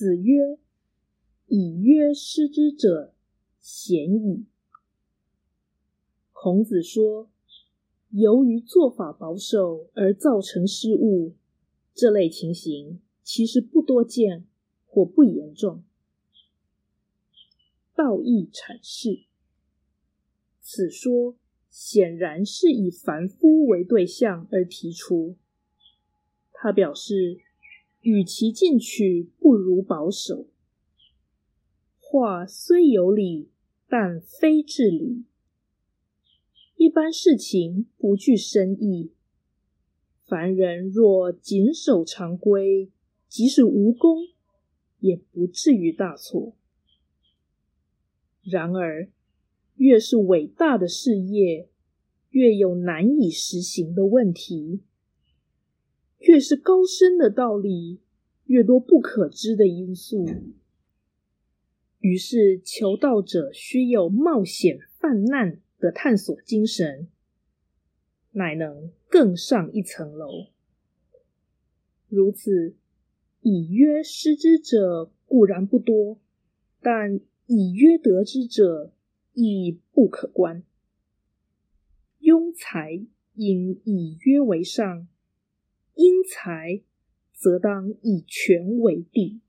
子曰：“以曰失之者，贤矣。”孔子说：“由于做法保守而造成失误，这类情形其实不多见或不严重。”道义阐释，此说显然是以凡夫为对象而提出。他表示，与其进取，不如保守。话虽有理，但非至理。一般事情不具深意，凡人若谨守常规，即使无功，也不至于大错。然而，越是伟大的事业，越有难以实行的问题；越是高深的道理，越多不可知的因素。于是，求道者需有冒险犯难。的探索精神，乃能更上一层楼。如此，以约失之者固然不多，但以约得之者亦不可观。庸才应以约为上，英才则当以权为帝。